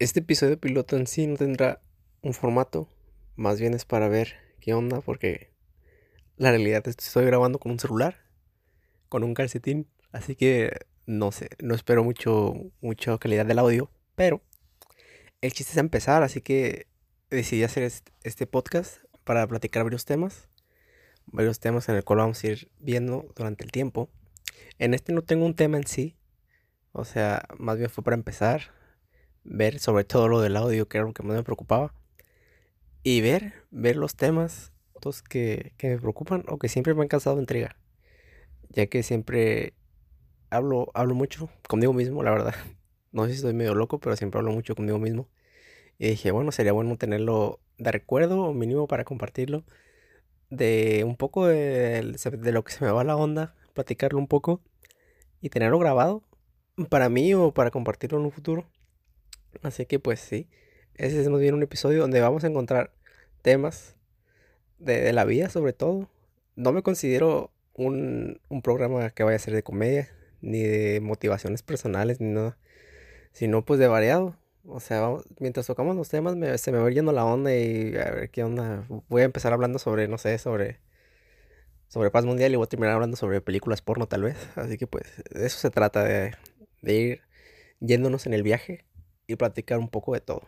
Este episodio piloto en sí no tendrá un formato, más bien es para ver qué onda, porque la realidad es que estoy grabando con un celular, con un calcetín, así que no sé, no espero mucho, mucha calidad del audio, pero el chiste es empezar, así que decidí hacer este podcast para platicar varios temas, varios temas en el cual vamos a ir viendo durante el tiempo. En este no tengo un tema en sí, o sea, más bien fue para empezar, ver sobre todo lo del audio, que era lo que más me preocupaba. Y ver, ver los temas que, que me preocupan o que siempre me han causado intriga. Ya que siempre hablo, hablo mucho conmigo mismo, la verdad. No sé si estoy medio loco, pero siempre hablo mucho conmigo mismo. Y dije, bueno, sería bueno tenerlo de recuerdo o mínimo para compartirlo. De un poco de, de lo que se me va la onda, platicarlo un poco y tenerlo grabado para mí o para compartirlo en un futuro. Así que pues sí, ese es más bien un episodio donde vamos a encontrar temas de, la vida sobre todo. No me considero un, programa que vaya a ser de comedia, ni de motivaciones personales, ni nada, sino pues de variado. O sea, mientras tocamos los temas se me va yendo la onda y a ver qué onda. Voy a empezar hablando sobre, no sé, sobre, sobre paz mundial y voy a terminar hablando sobre películas porno tal vez. Así que pues de eso se trata, de ir yéndonos en el viaje y platicar un poco de todo.